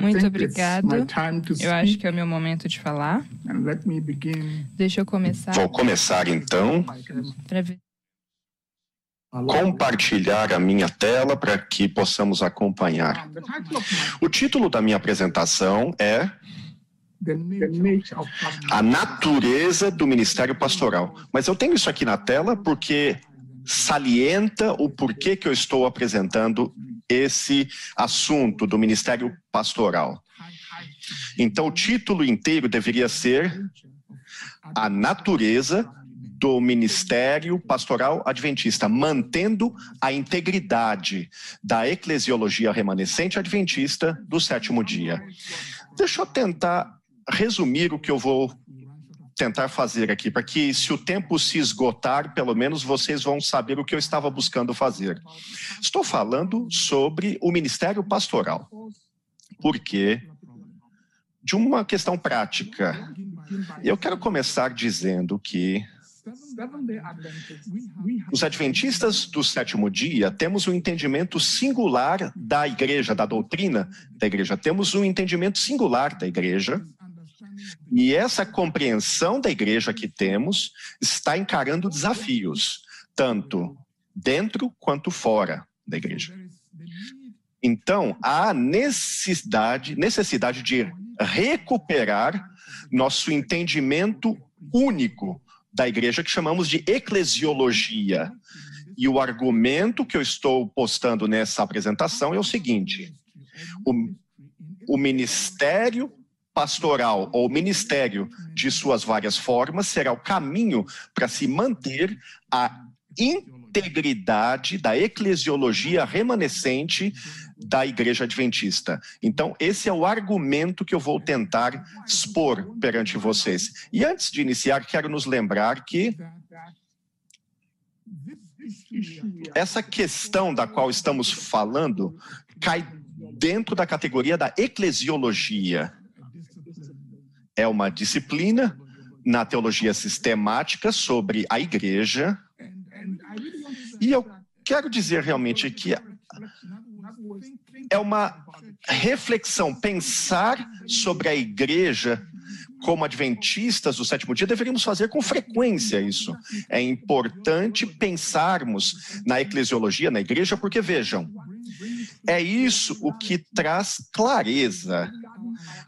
Muito obrigado. Eu acho que é o meu momento de falar. Deixa eu começar. Vou começar então. Compartilhar a minha tela para que possamos acompanhar. O título da minha apresentação é A natureza do ministério pastoral. Mas eu tenho isso aqui na tela porque salienta o porquê que eu estou apresentando esse assunto do ministério pastoral. Então, o título inteiro deveria ser A Natureza do Ministério Pastoral Adventista, mantendo a integridade da eclesiologia remanescente adventista do sétimo dia. Deixa eu tentar resumir o que eu vou tentar fazer aqui, para que se o tempo se esgotar, pelo menos vocês vão saber o que eu estava buscando fazer. Estou falando sobre o ministério pastoral. Porque de uma questão prática. Eu quero começar dizendo que os adventistas do sétimo dia temos um entendimento singular da igreja, da doutrina da igreja. Temos um entendimento singular da igreja e essa compreensão da igreja que temos está encarando desafios, tanto dentro quanto fora da igreja. Então, há necessidade, necessidade de recuperar nosso entendimento único da igreja, que chamamos de eclesiologia. E o argumento que eu estou postando nessa apresentação é o seguinte: o, o ministério pastoral ou ministério de suas várias formas será o caminho para se manter a integridade da eclesiologia remanescente da Igreja Adventista. Então, esse é o argumento que eu vou tentar expor perante vocês. E antes de iniciar, quero nos lembrar que essa questão da qual estamos falando cai dentro da categoria da eclesiologia é uma disciplina na teologia sistemática sobre a igreja. E eu quero dizer realmente que é uma reflexão, pensar sobre a igreja como adventistas do sétimo dia, deveríamos fazer com frequência isso. É importante pensarmos na eclesiologia, na igreja, porque vejam, é isso o que traz clareza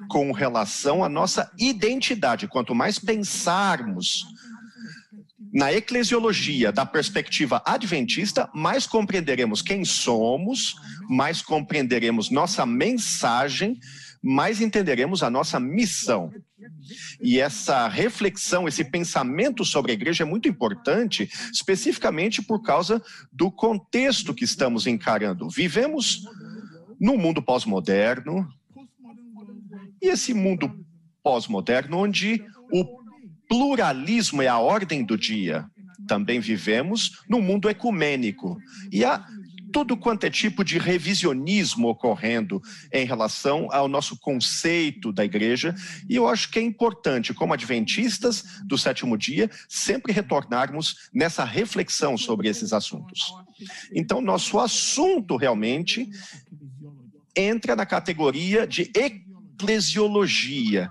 com relação à nossa identidade. Quanto mais pensarmos na eclesiologia da perspectiva adventista, mais compreenderemos quem somos, mais compreenderemos nossa mensagem, mais entenderemos a nossa missão. E essa reflexão, esse pensamento sobre a igreja é muito importante, especificamente por causa do contexto que estamos encarando. Vivemos num mundo pós-moderno, e esse mundo pós-moderno, onde o pluralismo é a ordem do dia, também vivemos num mundo ecumênico. E há tudo quanto é tipo de revisionismo ocorrendo em relação ao nosso conceito da igreja, e eu acho que é importante, como adventistas do sétimo dia, sempre retornarmos nessa reflexão sobre esses assuntos. Então, nosso assunto realmente entra na categoria de eclesiologia.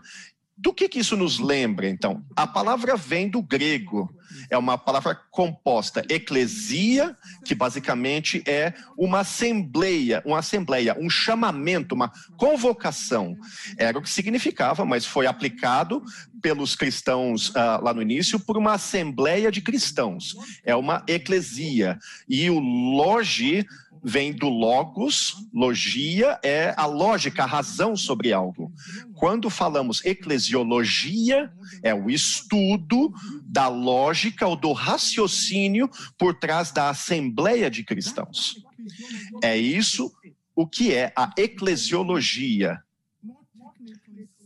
Do que, que isso nos lembra, então? A palavra vem do grego, é uma palavra composta, eclesia, que basicamente é uma assembleia, uma assembleia, um chamamento, uma convocação. Era o que significava, mas foi aplicado pelos cristãos uh, lá no início por uma assembleia de cristãos. É uma eclesia. E o logi vem do logos, logia é a lógica, a razão sobre algo. Quando falamos eclesiologia, é o estudo da lógica ou do raciocínio por trás da assembleia de cristãos. É isso o que é a eclesiologia.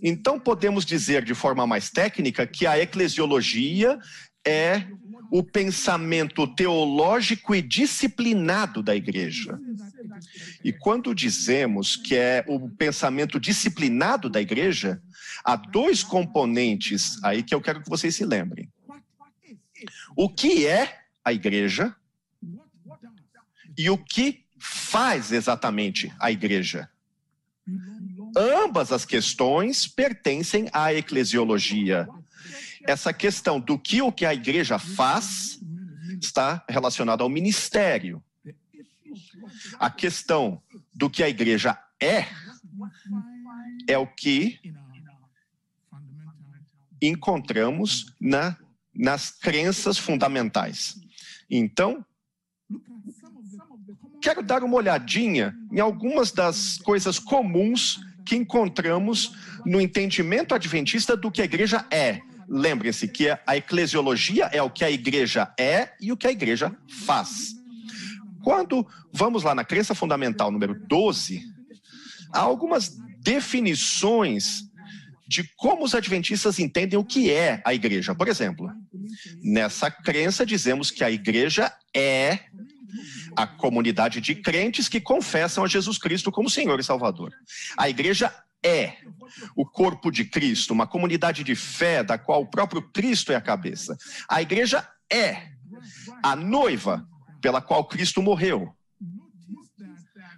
Então podemos dizer de forma mais técnica que a eclesiologia é o pensamento teológico e disciplinado da igreja. E quando dizemos que é o pensamento disciplinado da igreja, há dois componentes aí que eu quero que vocês se lembrem. O que é a igreja e o que faz exatamente a igreja. ambas as questões pertencem à eclesiologia. Essa questão do que o que a igreja faz está relacionada ao ministério. A questão do que a igreja é é o que encontramos na, nas crenças fundamentais. Então, quero dar uma olhadinha em algumas das coisas comuns que encontramos no entendimento adventista do que a igreja é. Lembrem-se que a eclesiologia é o que a igreja é e o que a igreja faz. Quando vamos lá na crença fundamental número 12, há algumas definições de como os adventistas entendem o que é a igreja. Por exemplo, nessa crença dizemos que a igreja é a comunidade de crentes que confessam a Jesus Cristo como Senhor e Salvador. A igreja é o corpo de Cristo, uma comunidade de fé da qual o próprio Cristo é a cabeça. A igreja é a noiva pela qual Cristo morreu.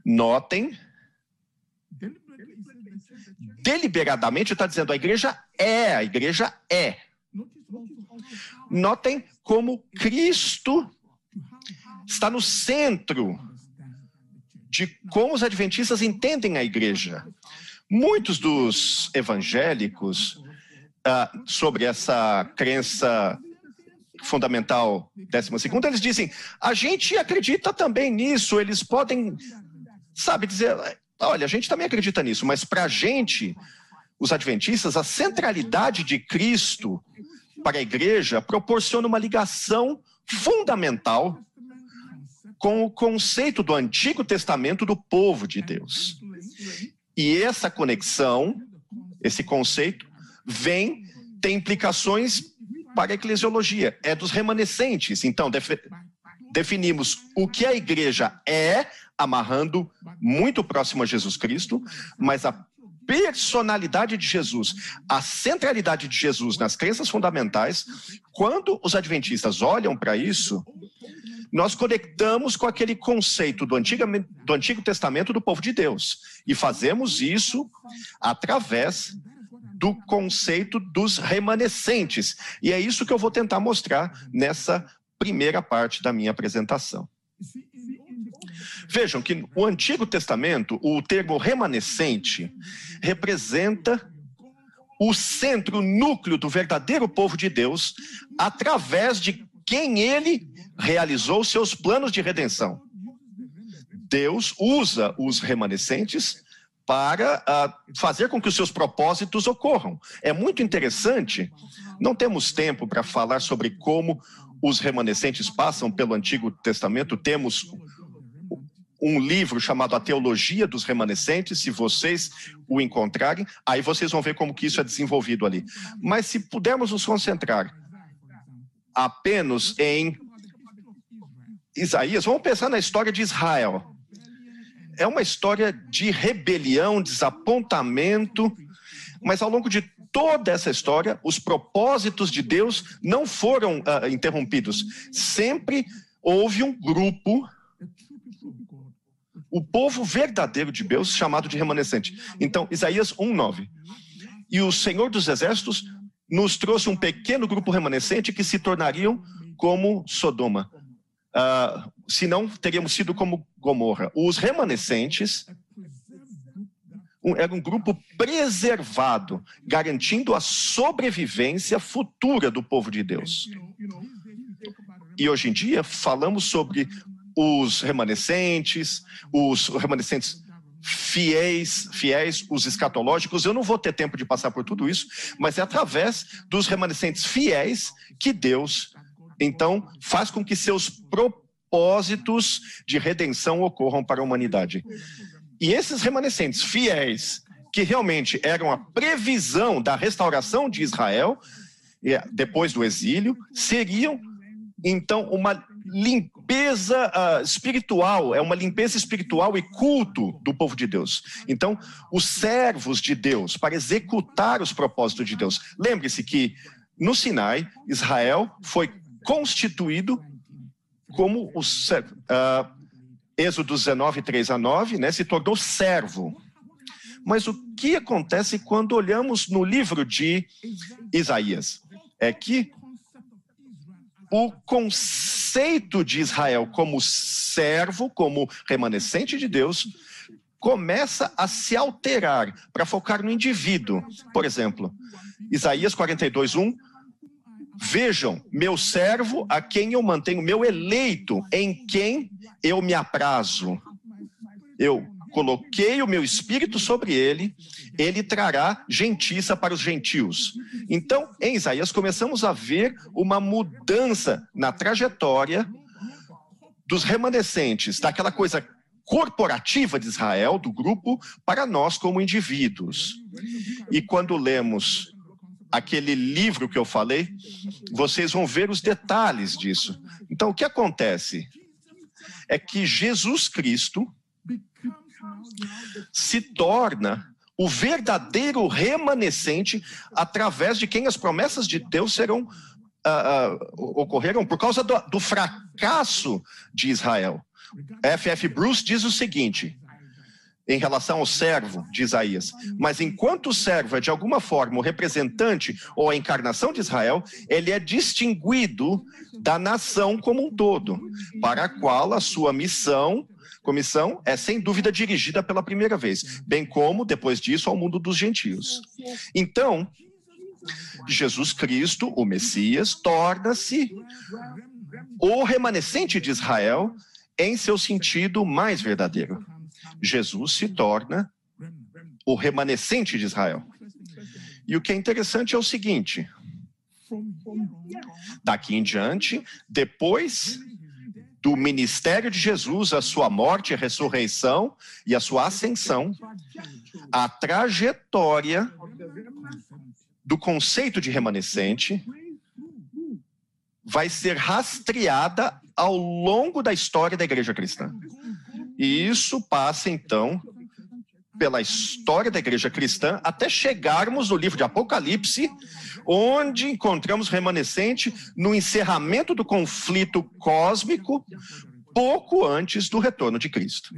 Notem deliberadamente está dizendo a igreja é, a igreja é. Notem como Cristo está no centro de como os adventistas entendem a igreja. Muitos dos evangélicos uh, sobre essa crença fundamental décima segunda, eles dizem, a gente acredita também nisso, eles podem, sabe, dizer, Olha, a gente também acredita nisso, mas para a gente, os adventistas, a centralidade de Cristo para a igreja proporciona uma ligação fundamental com o conceito do Antigo Testamento do povo de Deus. E essa conexão, esse conceito, vem, tem implicações para a eclesiologia, é dos remanescentes. Então, definimos o que a igreja é amarrando muito próximo a Jesus Cristo, mas a personalidade de Jesus, a centralidade de Jesus nas crenças fundamentais, quando os adventistas olham para isso, nós conectamos com aquele conceito do Antigo, do Antigo Testamento do povo de Deus. E fazemos isso através do conceito dos remanescentes. E é isso que eu vou tentar mostrar nessa primeira parte da minha apresentação. Vejam que no Antigo Testamento, o termo remanescente representa o centro, o núcleo do verdadeiro povo de Deus, através de quem ele realizou seus planos de redenção. Deus usa os remanescentes para uh, fazer com que os seus propósitos ocorram. É muito interessante, não temos tempo para falar sobre como os remanescentes passam pelo Antigo Testamento, temos um livro chamado A Teologia dos Remanescentes, se vocês o encontrarem, aí vocês vão ver como que isso é desenvolvido ali. Mas se pudermos nos concentrar apenas em Isaías, vamos pensar na história de Israel. É uma história de rebelião, desapontamento, mas ao longo de toda essa história, os propósitos de Deus não foram uh, interrompidos. Sempre houve um grupo o povo verdadeiro de Deus, chamado de remanescente. Então, Isaías 1:9. E o Senhor dos Exércitos nos trouxe um pequeno grupo remanescente que se tornariam como Sodoma. Uh, se não, teríamos sido como Gomorra. Os remanescentes um, era um grupo preservado, garantindo a sobrevivência futura do povo de Deus. E hoje em dia falamos sobre os remanescentes, os remanescentes fiéis, fiéis, os escatológicos. Eu não vou ter tempo de passar por tudo isso, mas é através dos remanescentes fiéis que Deus, então, faz com que seus propósitos de redenção ocorram para a humanidade. E esses remanescentes fiéis, que realmente eram a previsão da restauração de Israel, depois do exílio, seriam então uma limpeza uh, espiritual, é uma limpeza espiritual e culto do povo de Deus. Então, os servos de Deus, para executar os propósitos de Deus. Lembre-se que no Sinai, Israel foi constituído como o uh, Êxodo 19, 3 a 9, né, se tornou servo. Mas o que acontece quando olhamos no livro de Isaías? É que o conceito de Israel como servo, como remanescente de Deus, começa a se alterar para focar no indivíduo. Por exemplo, Isaías 42, 1. Vejam, meu servo, a quem eu mantenho, meu eleito, em quem eu me aprazo. Eu coloquei o meu espírito sobre ele, ele trará gentiça para os gentios. Então, em Isaías, começamos a ver uma mudança na trajetória dos remanescentes, daquela coisa corporativa de Israel, do grupo, para nós como indivíduos. E quando lemos aquele livro que eu falei, vocês vão ver os detalhes disso. Então, o que acontece? É que Jesus Cristo se torna o verdadeiro remanescente através de quem as promessas de Deus serão uh, uh, ocorreram por causa do, do fracasso de Israel. F.F. Bruce diz o seguinte, em relação ao servo de Isaías. Mas enquanto o servo é de alguma forma o representante ou a encarnação de Israel, ele é distinguido da nação como um todo, para a qual a sua missão, comissão, é sem dúvida dirigida pela primeira vez, bem como depois disso ao mundo dos gentios. Então, Jesus Cristo, o Messias, torna-se o remanescente de Israel em seu sentido mais verdadeiro. Jesus se torna o remanescente de Israel. E o que é interessante é o seguinte: daqui em diante, depois do ministério de Jesus, a sua morte, a ressurreição e a sua ascensão, a trajetória do conceito de remanescente vai ser rastreada ao longo da história da igreja cristã. E isso passa, então, pela história da igreja cristã até chegarmos no livro de Apocalipse, onde encontramos remanescente no encerramento do conflito cósmico, pouco antes do retorno de Cristo.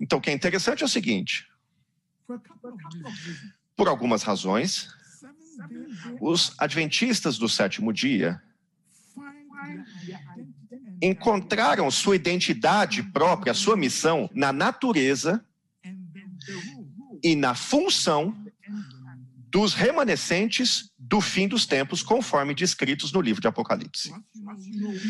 Então, o que é interessante é o seguinte: por algumas razões, os adventistas do sétimo dia encontraram sua identidade própria, sua missão na natureza e na função dos remanescentes do fim dos tempos, conforme descritos no livro de Apocalipse.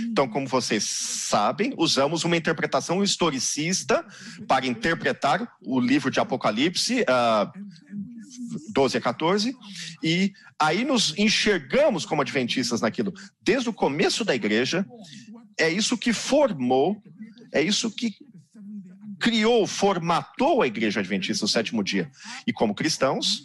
Então, como vocês sabem, usamos uma interpretação historicista para interpretar o livro de Apocalipse, uh, 12 a 14, e aí nos enxergamos como adventistas naquilo. Desde o começo da igreja, é isso que formou, é isso que criou, formatou a igreja adventista do sétimo dia. E como cristãos,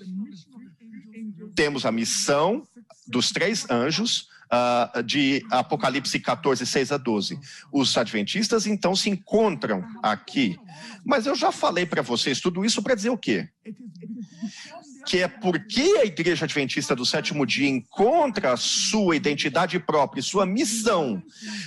temos a missão dos três anjos uh, de Apocalipse 14, 6 a 12. Os adventistas, então, se encontram aqui. Mas eu já falei para vocês tudo isso para dizer o quê? Que é porque a Igreja Adventista do Sétimo Dia encontra a sua identidade própria, sua missão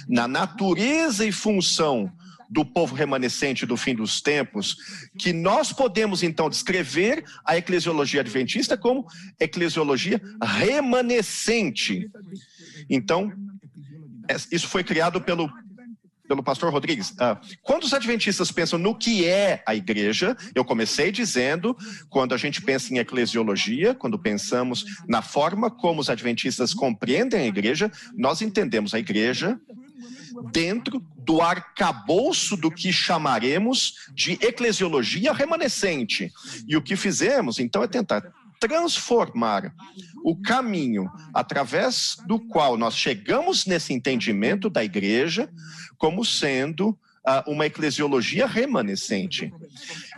na natureza e função do povo remanescente do fim dos tempos, que nós podemos então descrever a eclesiologia adventista como eclesiologia remanescente. Então, é, isso foi criado pelo pelo pastor Rodrigues. Uh, quando os adventistas pensam no que é a igreja, eu comecei dizendo, quando a gente pensa em eclesiologia, quando pensamos na forma como os adventistas compreendem a igreja, nós entendemos a igreja dentro do arcabouço do que chamaremos de eclesiologia remanescente. E o que fizemos, então, é tentar transformar o caminho através do qual nós chegamos nesse entendimento da igreja como sendo uh, uma eclesiologia remanescente.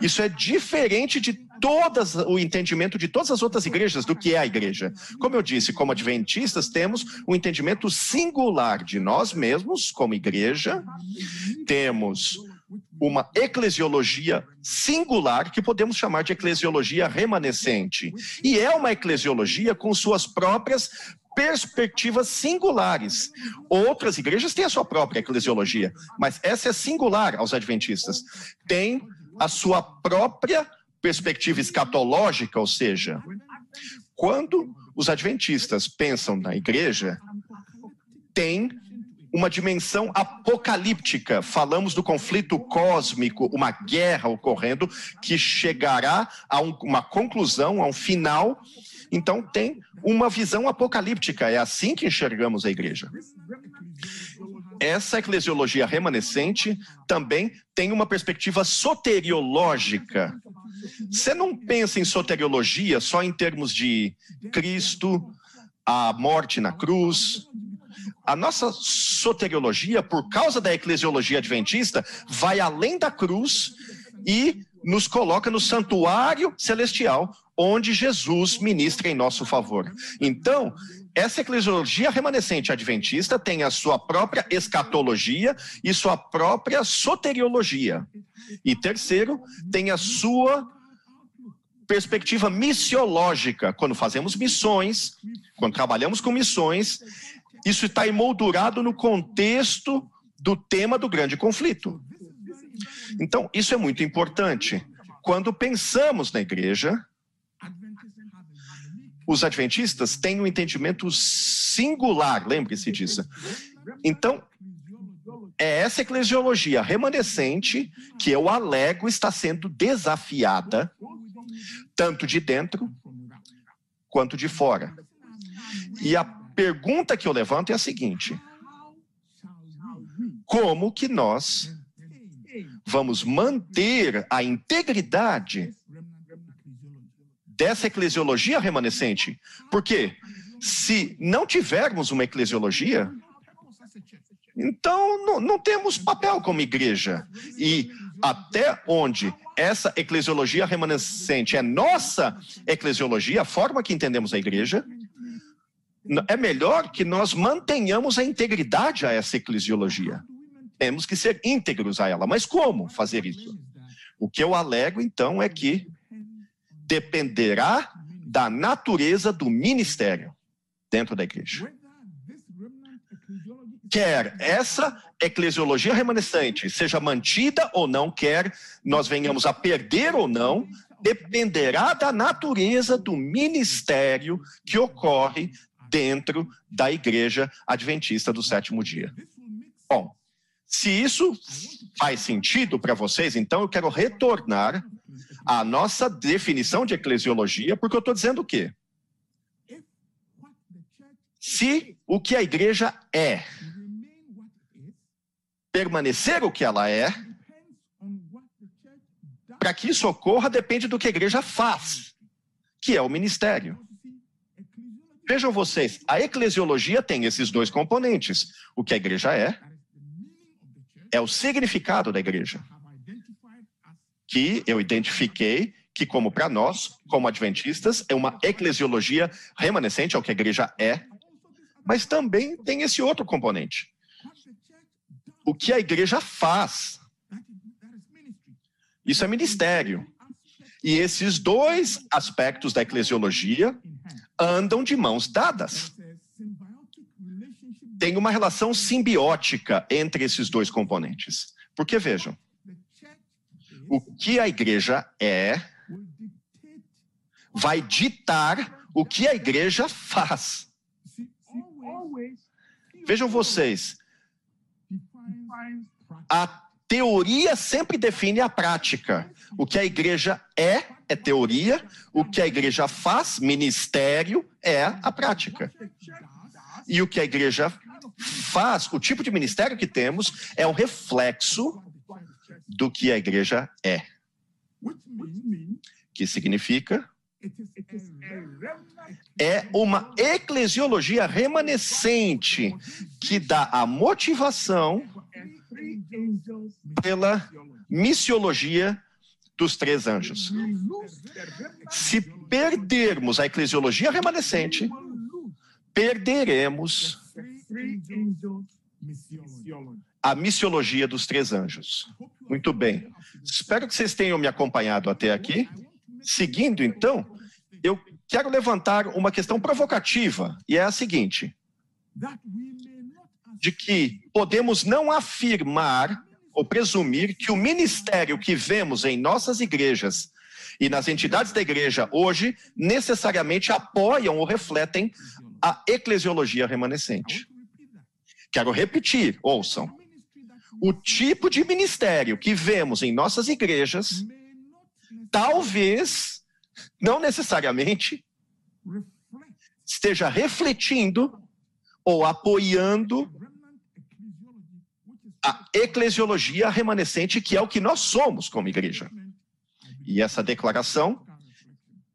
Isso é diferente de todas o entendimento de todas as outras igrejas do que é a igreja. Como eu disse, como adventistas temos um entendimento singular de nós mesmos como igreja, temos uma eclesiologia singular que podemos chamar de eclesiologia remanescente. E é uma eclesiologia com suas próprias perspectivas singulares. Outras igrejas têm a sua própria eclesiologia, mas essa é singular aos adventistas. Tem a sua própria perspectiva escatológica, ou seja, quando os adventistas pensam na igreja, tem uma dimensão apocalíptica. Falamos do conflito cósmico, uma guerra ocorrendo que chegará a um, uma conclusão, a um final. Então, tem uma visão apocalíptica. É assim que enxergamos a igreja. Essa eclesiologia remanescente também tem uma perspectiva soteriológica. Você não pensa em soteriologia só em termos de Cristo, a morte na cruz, a nossa soteriologia, por causa da eclesiologia adventista, vai além da cruz e nos coloca no santuário celestial, onde Jesus ministra em nosso favor. Então, essa eclesiologia remanescente adventista tem a sua própria escatologia e sua própria soteriologia. E terceiro, tem a sua perspectiva missiológica. Quando fazemos missões, quando trabalhamos com missões, isso está emoldurado no contexto do tema do grande conflito. Então, isso é muito importante. Quando pensamos na igreja, os adventistas têm um entendimento singular, lembre-se disso. Então, é essa eclesiologia remanescente que eu alego está sendo desafiada, tanto de dentro quanto de fora. E a pergunta que eu levanto é a seguinte: como que nós vamos manter a integridade dessa eclesiologia remanescente? Porque se não tivermos uma eclesiologia, então não, não temos papel como igreja. E até onde essa eclesiologia remanescente é nossa eclesiologia, a forma que entendemos a igreja, é melhor que nós mantenhamos a integridade a essa eclesiologia. Temos que ser íntegros a ela. Mas como fazer isso? O que eu alego, então, é que dependerá da natureza do ministério dentro da igreja. Quer essa eclesiologia remanescente seja mantida ou não, quer nós venhamos a perder ou não, dependerá da natureza do ministério que ocorre dentro da igreja adventista do sétimo dia. Bom, se isso faz sentido para vocês, então eu quero retornar à nossa definição de eclesiologia, porque eu estou dizendo o quê? Se o que a igreja é permanecer o que ela é, para que isso ocorra depende do que a igreja faz, que é o ministério. Vejam vocês, a eclesiologia tem esses dois componentes. O que a igreja é, é o significado da igreja. Que eu identifiquei que, como para nós, como adventistas, é uma eclesiologia remanescente ao que a igreja é, mas também tem esse outro componente. O que a igreja faz. Isso é ministério. E esses dois aspectos da eclesiologia andam de mãos dadas. Tem uma relação simbiótica entre esses dois componentes. Porque vejam, o que a igreja é vai ditar o que a igreja faz. Vejam vocês, a teoria sempre define a prática. O que a igreja é, é teoria. O que a igreja faz, ministério, é a prática. E o que a igreja faz, o tipo de ministério que temos, é um reflexo do que a igreja é. Que significa? É uma eclesiologia remanescente que dá a motivação pela missiologia dos três anjos. Se perdermos a eclesiologia remanescente, perderemos a missiologia dos três anjos. Muito bem. Espero que vocês tenham me acompanhado até aqui. Seguindo, então, eu quero levantar uma questão provocativa, e é a seguinte: de que podemos não afirmar ou presumir que o ministério que vemos em nossas igrejas e nas entidades da igreja hoje necessariamente apoiam ou refletem a eclesiologia remanescente. Quero repetir, ouçam. O tipo de ministério que vemos em nossas igrejas, talvez, não necessariamente, esteja refletindo ou apoiando a eclesiologia remanescente, que é o que nós somos como igreja. E essa declaração,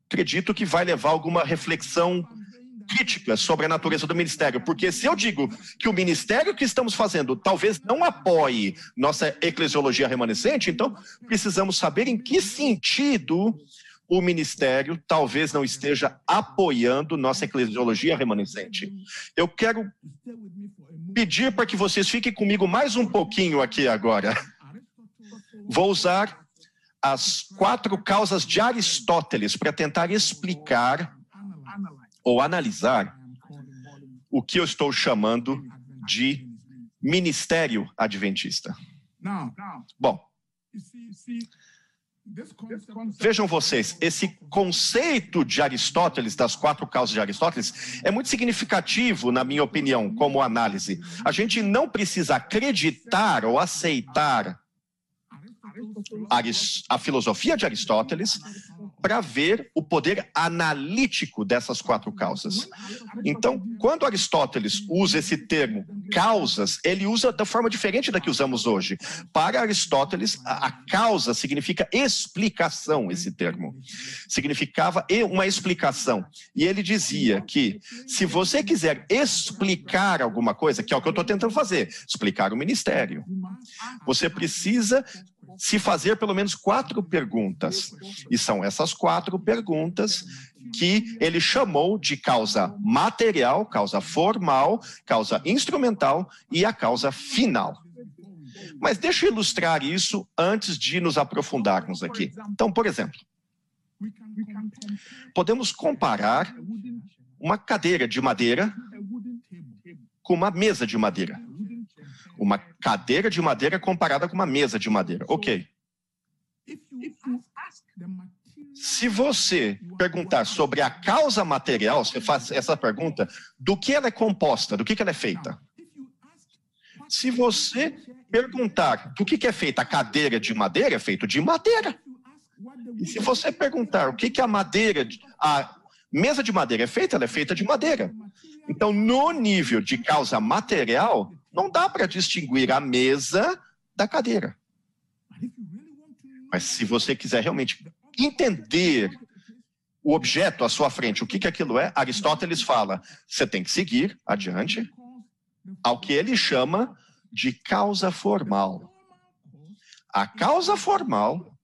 acredito que vai levar alguma reflexão crítica sobre a natureza do ministério, porque se eu digo que o ministério que estamos fazendo talvez não apoie nossa eclesiologia remanescente, então precisamos saber em que sentido o ministério talvez não esteja apoiando nossa eclesiologia remanescente. Eu quero pedir para que vocês fiquem comigo mais um pouquinho aqui agora. Vou usar as quatro causas de Aristóteles para tentar explicar ou analisar o que eu estou chamando de ministério adventista. Bom, Vejam vocês, esse conceito de Aristóteles, das quatro causas de Aristóteles, é muito significativo, na minha opinião, como análise. A gente não precisa acreditar ou aceitar a filosofia de Aristóteles para ver o poder analítico dessas quatro causas. Então, quando Aristóteles usa esse termo causas, ele usa da forma diferente da que usamos hoje. Para Aristóteles, a, causa significa explicação, esse termo. Significava uma explicação. E ele dizia que se você quiser explicar alguma coisa, que é o que eu estou tentando fazer, explicar o ministério, você precisa se fazer pelo menos quatro perguntas. E são essas quatro perguntas que ele chamou de causa material, causa formal, causa instrumental e a causa final. Mas deixa eu ilustrar isso antes de nos aprofundarmos aqui. Então, por exemplo, podemos comparar uma cadeira de madeira com uma mesa de madeira uma cadeira de madeira comparada com uma mesa de madeira. Ok. Se você perguntar sobre a causa material, você faz essa pergunta, do que ela é composta, do que, ela é feita? Se você perguntar do que, é feita a cadeira de madeira, é feito de madeira. E se você perguntar o que, que a madeira, a mesa de madeira é feita, ela é feita de madeira. Então, no nível de causa material, não dá para distinguir a mesa da cadeira. Mas se você quiser realmente entender o objeto à sua frente, o que, que aquilo é, Aristóteles fala, você tem que seguir adiante ao que ele chama de causa formal. A causa formal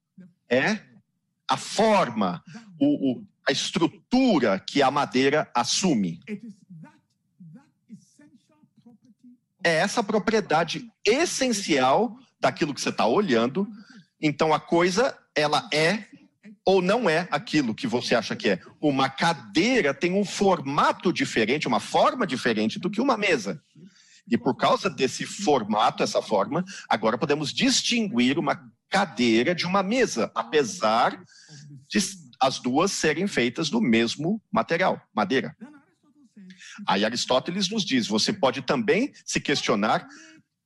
é a forma, o, o, a estrutura que a madeira assume é essa propriedade essencial daquilo que você está olhando. Então a coisa ela é ou não é aquilo que você acha que é. Uma cadeira tem um formato diferente, uma forma diferente do que uma mesa. E por causa desse formato, essa forma, agora podemos distinguir uma cadeira de uma mesa, apesar de as duas serem feitas do mesmo material, madeira. Aí Aristóteles nos diz: você pode também se questionar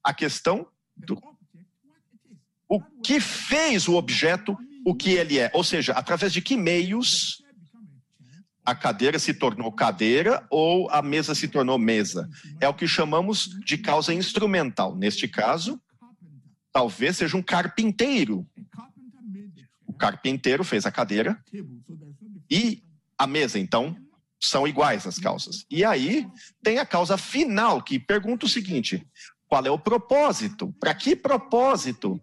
a questão do o que fez o objeto o que ele é, ou seja, através de que meios a cadeira se tornou cadeira ou a mesa se tornou mesa. É o que chamamos de causa instrumental. Neste caso, talvez seja um carpinteiro. O carpinteiro fez a cadeira e a mesa, então, são iguais as causas. E aí tem a causa final, que pergunta o seguinte: qual é o propósito? Para que propósito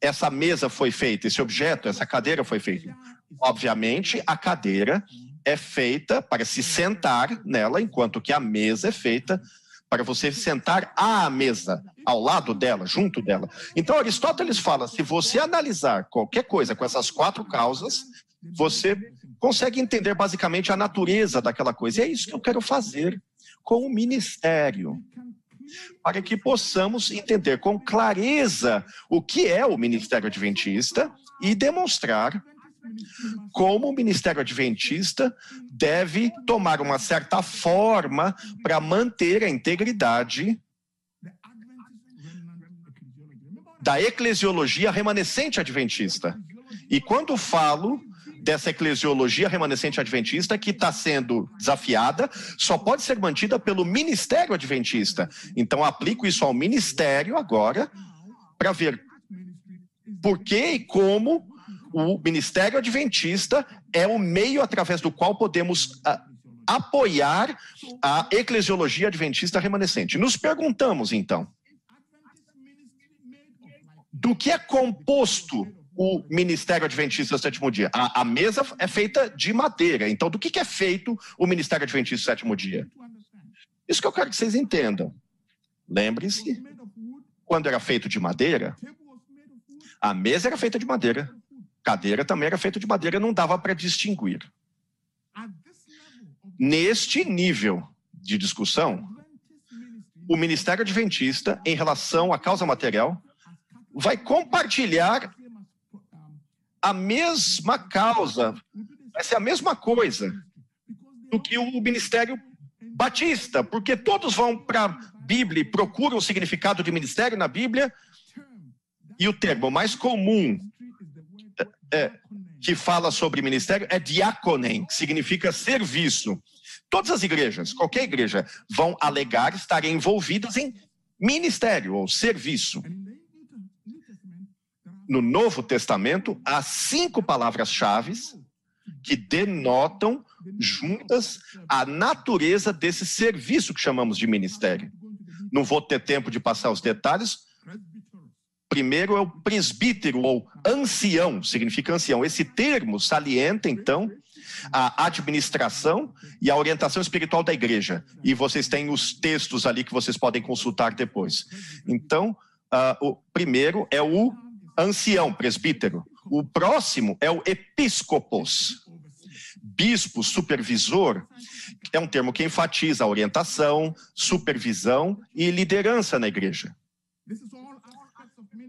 essa mesa foi feita, esse objeto, essa cadeira foi feita? Obviamente, a cadeira é feita para se sentar nela, enquanto que a mesa é feita para você sentar à mesa, ao lado dela, junto dela. Então, Aristóteles fala: se você analisar qualquer coisa com essas quatro causas, você consegue entender basicamente a natureza daquela coisa. E é isso que eu quero fazer com o ministério, para que possamos entender com clareza o que é o ministério adventista e demonstrar como o ministério adventista deve tomar uma certa forma para manter a integridade da eclesiologia remanescente adventista. E quando falo dessa eclesiologia remanescente adventista que está sendo desafiada, só pode ser mantida pelo ministério adventista. Então, aplico isso ao ministério agora para ver por que e como o ministério adventista é o meio através do qual podemos a, ah, apoiar a eclesiologia adventista remanescente. Nos perguntamos, então, do que é composto o Ministério Adventista do Sétimo Dia? A, a, mesa é feita de madeira. Então, do que, que é feito o Ministério Adventista do Sétimo Dia? Isso que eu quero que vocês entendam. Lembre-se, quando era feito de madeira, a mesa era feita de madeira, cadeira também era feita de madeira, não dava para distinguir. Neste nível de discussão, o Ministério Adventista, em relação à causa material, vai compartilhar a mesma causa, vai ser a mesma coisa do que o ministério batista, porque todos vão para a Bíblia e procuram o significado de ministério na Bíblia, e o termo mais comum é, é que fala sobre ministério é diaconem, que significa serviço. Todas as igrejas, qualquer igreja, vão alegar estar envolvidas em ministério ou serviço no Novo Testamento, há cinco palavras-chave que denotam juntas a natureza desse serviço que chamamos de ministério. Não vou ter tempo de passar os detalhes. Primeiro é o presbítero ou ancião, significa ancião. Esse termo salienta, então, a administração e a orientação espiritual da igreja. E vocês têm os textos ali que vocês podem consultar depois. Então, uh, o primeiro é o ancião, presbítero. O próximo é o episcopos. Bispo, supervisor, é um termo que enfatiza orientação, supervisão e liderança na igreja.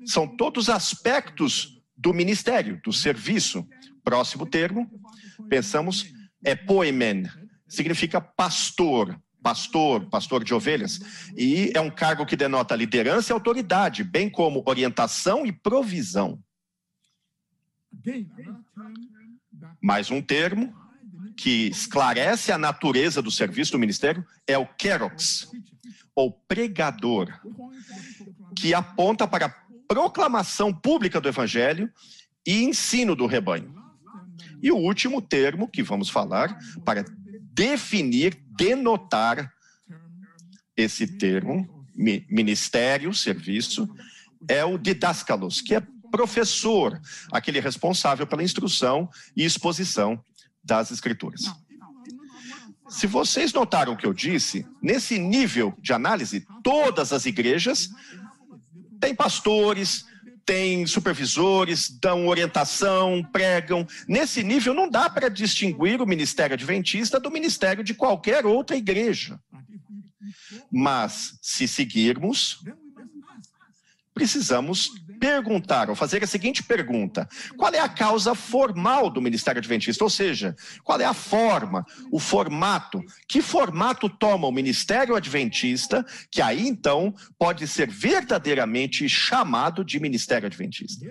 São todos aspectos do ministério, do serviço. Próximo termo, pensamos, é poemen, significa pastor, pastor, pastor de ovelhas, e é um cargo que denota liderança e autoridade, bem como orientação e provisão. Mais um termo que esclarece a natureza do serviço do ministério é o kerox, ou pregador, que aponta para a proclamação pública do evangelho e ensino do rebanho. E o último termo que vamos falar para definir, denotar esse termo, ministério, serviço, é o didáscalos, que é professor, aquele responsável pela instrução e exposição das escrituras. Se vocês notaram o que eu disse, nesse nível de análise, todas as igrejas têm pastores, têm supervisores, dão orientação, pregam. Nesse nível, não dá para distinguir o ministério adventista do ministério de qualquer outra igreja. Mas, se seguirmos, precisamos perguntar, ou fazer a seguinte pergunta: qual é a causa formal do Ministério Adventista? Ou seja, qual é a forma, o formato? Que formato toma o Ministério Adventista, que aí então pode ser verdadeiramente chamado de Ministério Adventista?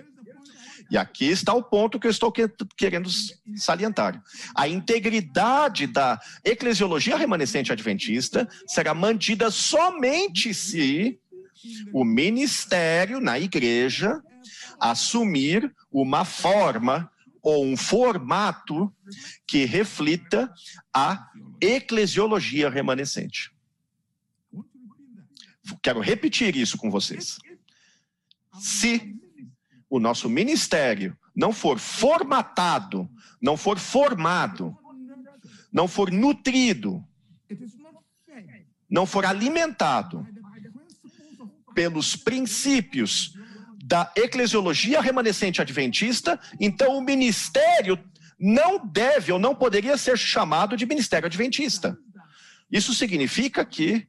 E aqui está o ponto que eu estou querendo salientar. A integridade da eclesiologia remanescente adventista será mantida somente se o ministério na igreja assumir uma forma ou um formato que reflita a eclesiologia remanescente. Quero repetir isso com vocês. Se o nosso ministério não for formatado, não for formado, não for nutrido, não for alimentado pelos princípios da eclesiologia remanescente adventista, então o ministério não deve ou não poderia ser chamado de ministério adventista. Isso significa que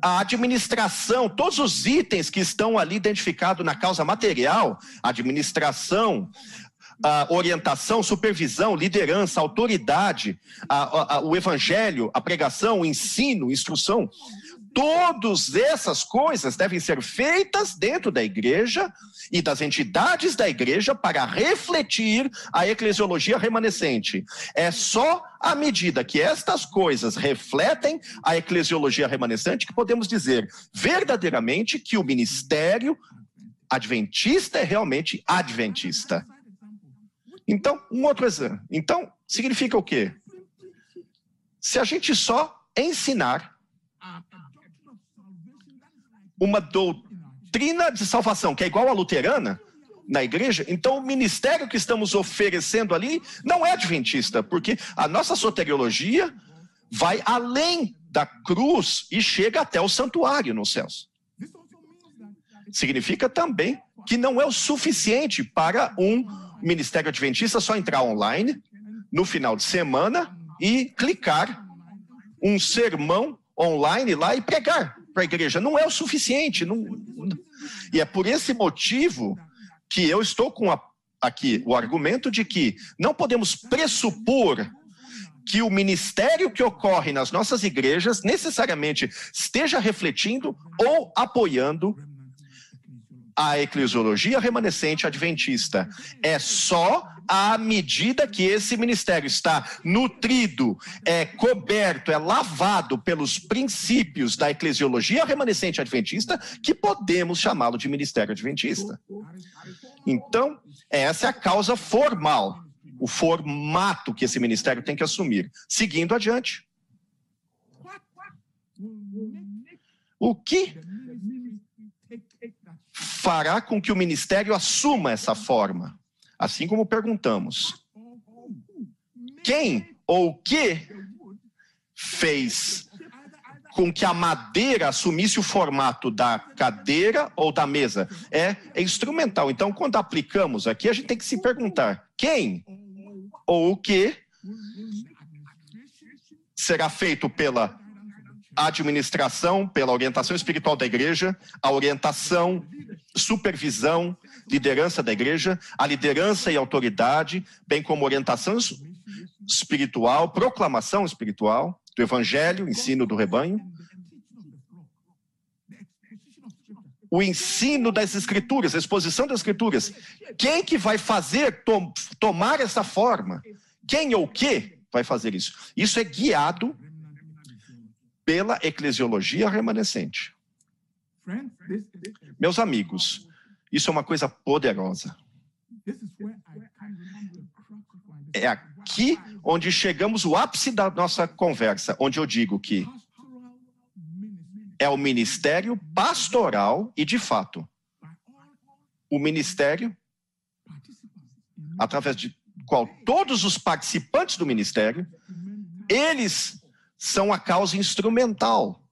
a administração, todos os itens que estão ali identificados na causa material, administração, orientação, supervisão, liderança, autoridade, a, a, o evangelho, a pregação, o ensino, instrução. Todas essas coisas devem ser feitas dentro da igreja e das entidades da igreja para refletir a eclesiologia remanescente. É só à medida que estas coisas refletem a eclesiologia remanescente que podemos dizer verdadeiramente que o ministério adventista é realmente adventista. Então, um outro exemplo. Então, significa o quê? Se a gente só ensinar uma doutrina de salvação que é igual à luterana na igreja, então o ministério que estamos oferecendo ali não é adventista, porque a nossa soteriologia vai além da cruz e chega até o santuário nos céus. Significa também que não é o suficiente para um ministério adventista só entrar online no final de semana e clicar um sermão online lá e pregar para a igreja. Não é o suficiente. Não... E é por esse motivo que eu estou com a, aqui o argumento de que não podemos pressupor que o ministério que ocorre nas nossas igrejas necessariamente esteja refletindo ou apoiando a eclesiologia remanescente adventista. É só à medida que esse ministério está nutrido, é coberto, é lavado pelos princípios da eclesiologia remanescente adventista, que podemos chamá-lo de ministério adventista. Então, essa é a causa formal, o formato que esse ministério tem que assumir. Seguindo adiante. O que fará com que o ministério assuma essa forma. Assim como perguntamos: quem ou o que fez com que a madeira assumisse o formato da cadeira ou da mesa? É, é instrumental. Então, quando aplicamos aqui, a gente tem que se perguntar: quem ou o que será feito pela administração, pela orientação espiritual da igreja, a orientação, supervisão, liderança da igreja, a liderança e autoridade, bem como orientação espiritual, proclamação espiritual do evangelho, ensino do rebanho, o ensino das escrituras, a exposição das escrituras. Quem que vai fazer tom, tomar essa forma? Quem ou que vai fazer isso? Isso é guiado pela eclesiologia remanescente. Meus amigos, isso é uma coisa poderosa. É aqui onde chegamos o ápice da nossa conversa, onde eu digo que é o ministério pastoral e, de fato, o ministério através de qual todos os participantes do ministério, eles são a causa instrumental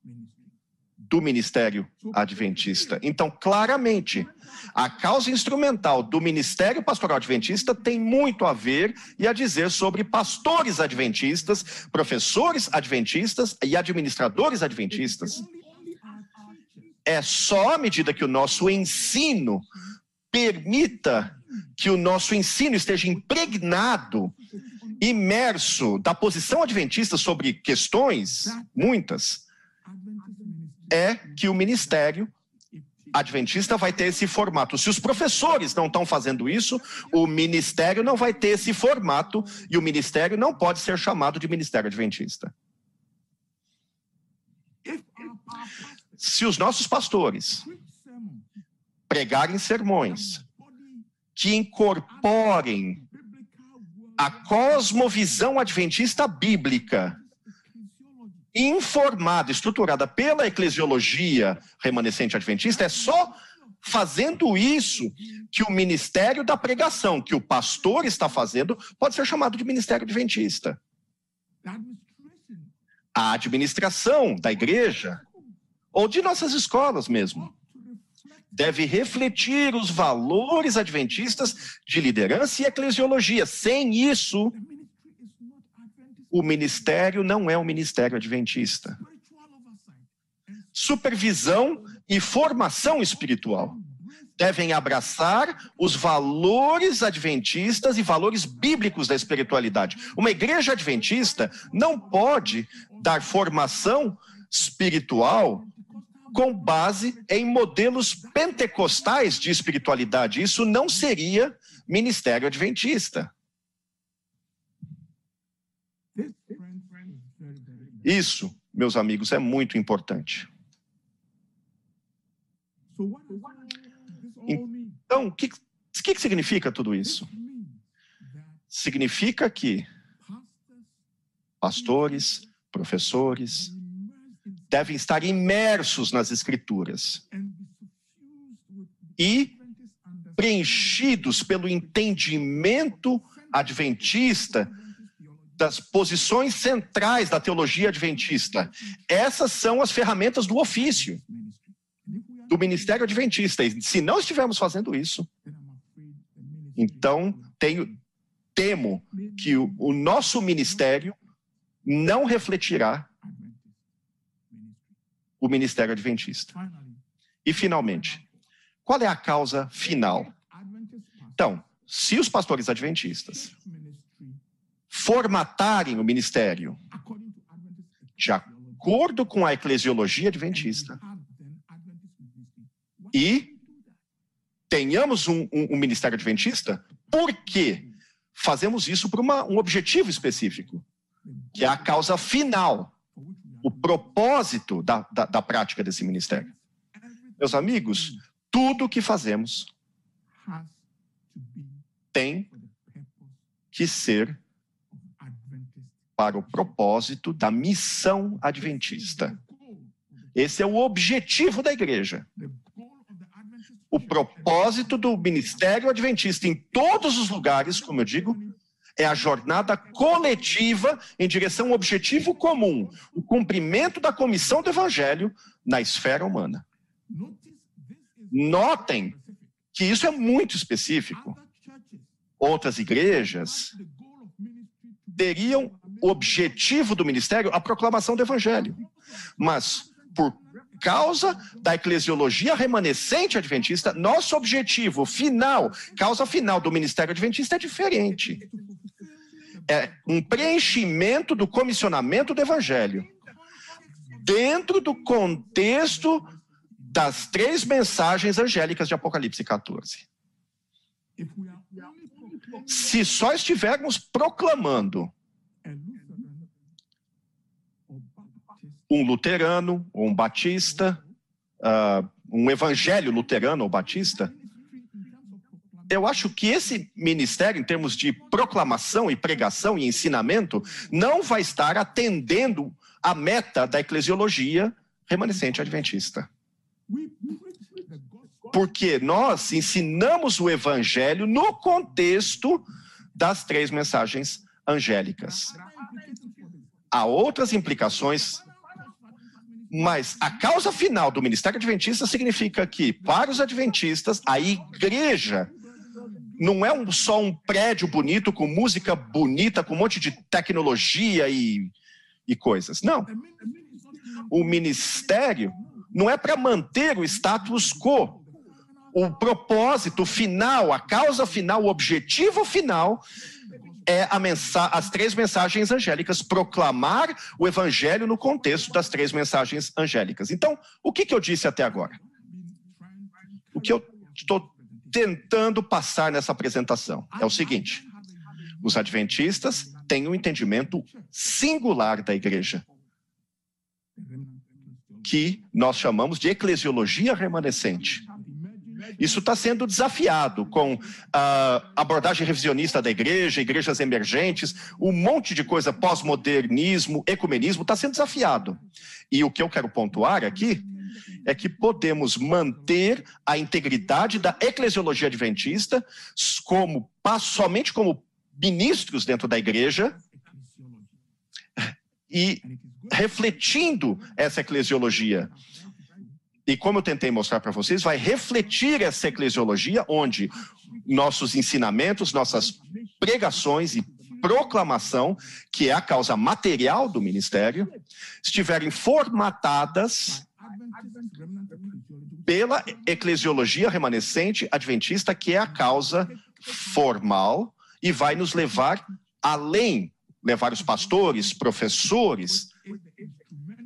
do ministério adventista. Então, claramente, a causa instrumental do ministério pastoral adventista tem muito a ver e a dizer sobre pastores adventistas, professores adventistas e administradores adventistas. É só à medida que o nosso ensino permita que o nosso ensino esteja impregnado imerso da posição adventista sobre questões, muitas, é que o ministério adventista vai ter esse formato. Se os professores não estão fazendo isso, o ministério não vai ter esse formato e o ministério não pode ser chamado de ministério adventista. Se os nossos pastores pregarem sermões que incorporem a cosmovisão adventista bíblica, informada, estruturada pela eclesiologia remanescente adventista, é só fazendo isso que o ministério da pregação, que o pastor está fazendo, pode ser chamado de ministério adventista. A administração da igreja, ou de nossas escolas mesmo, deve refletir os valores adventistas de liderança e eclesiologia. Sem isso, o ministério não é um ministério adventista. Supervisão e formação espiritual devem abraçar os valores adventistas e valores bíblicos da espiritualidade. Uma igreja adventista não pode dar formação espiritual com base em modelos pentecostais de espiritualidade. Isso não seria ministério adventista. Isso, meus amigos, é muito importante. Então, o que, que, que significa tudo isso? Significa que pastores, professores, devem estar imersos nas Escrituras e preenchidos pelo entendimento adventista das posições centrais da teologia adventista. Essas são as ferramentas do ofício, do ministério adventista. E se não estivermos fazendo isso, então tenho, temo que o, o nosso ministério não refletirá o ministério adventista. E, finalmente, qual é a causa final? Então, se os pastores adventistas formatarem o ministério de acordo com a eclesiologia adventista e tenhamos um, um, um ministério adventista, por quê? Fazemos isso por uma, um objetivo específico, que é a causa final, o propósito da, da, da prática desse ministério. Meus amigos, tudo o que fazemos tem que ser para o propósito da missão adventista. Esse é o objetivo da igreja. O propósito do ministério adventista em todos os lugares, como eu digo, é a jornada coletiva em direção ao objetivo comum, o cumprimento da comissão do evangelho na esfera humana. Notem que isso é muito específico. Outras igrejas teriam objetivo do ministério a proclamação do evangelho. Mas, por causa da eclesiologia remanescente adventista, nosso objetivo final, causa final do ministério adventista é diferente. É um preenchimento do comissionamento do evangelho dentro do contexto das três mensagens angélicas de Apocalipse 14. Se só estivermos proclamando um luterano um batista, uh, um evangelho luterano ou batista, eu acho que esse ministério, em termos de proclamação e pregação e ensinamento, não vai estar atendendo a meta da eclesiologia remanescente adventista. Porque nós ensinamos o evangelho no contexto das três mensagens angélicas. Há outras implicações mas a causa final do ministério adventista significa que, para os adventistas, a igreja não é um, só um prédio bonito, com música bonita, com um monte de tecnologia e, e coisas. Não. O ministério não é para manter o status quo. O propósito final, a causa final, o objetivo final é as três mensagens angélicas, proclamar o evangelho no contexto das três mensagens angélicas. Então, o que, que eu disse até agora? O que eu estou tentando passar nessa apresentação é o seguinte: os adventistas têm um entendimento singular da igreja, que nós chamamos de eclesiologia remanescente. Isso está sendo desafiado com a abordagem revisionista da igreja, igrejas emergentes, um monte de coisa, pós-modernismo, ecumenismo, está sendo desafiado. E o que eu quero pontuar aqui é que podemos manter a integridade da eclesiologia adventista como somente como ministros dentro da igreja e refletindo essa eclesiologia e como eu tentei mostrar para vocês, vai refletir essa eclesiologia, onde nossos ensinamentos, nossas pregações e proclamação, que é a causa material do ministério, estiverem formatadas pela eclesiologia remanescente adventista, que é a causa formal e vai nos levar além, levar os pastores, professores,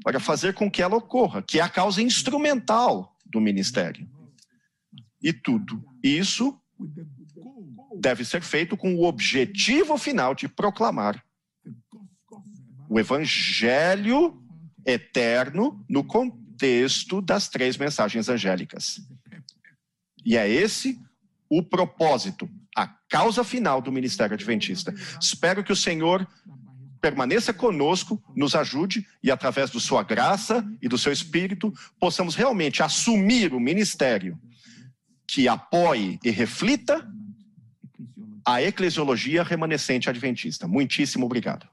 para fazer com que ela ocorra, que é a causa instrumental do ministério. E tudo isso deve ser feito com o objetivo final de proclamar o evangelho eterno no contexto das três mensagens angélicas. E é esse o propósito, a causa final do ministério adventista. Espero que o Senhor permaneça conosco, nos ajude e, através de Sua graça e do seu Espírito, possamos realmente assumir o ministério que apoie e reflita a eclesiologia remanescente adventista. Muitíssimo obrigado.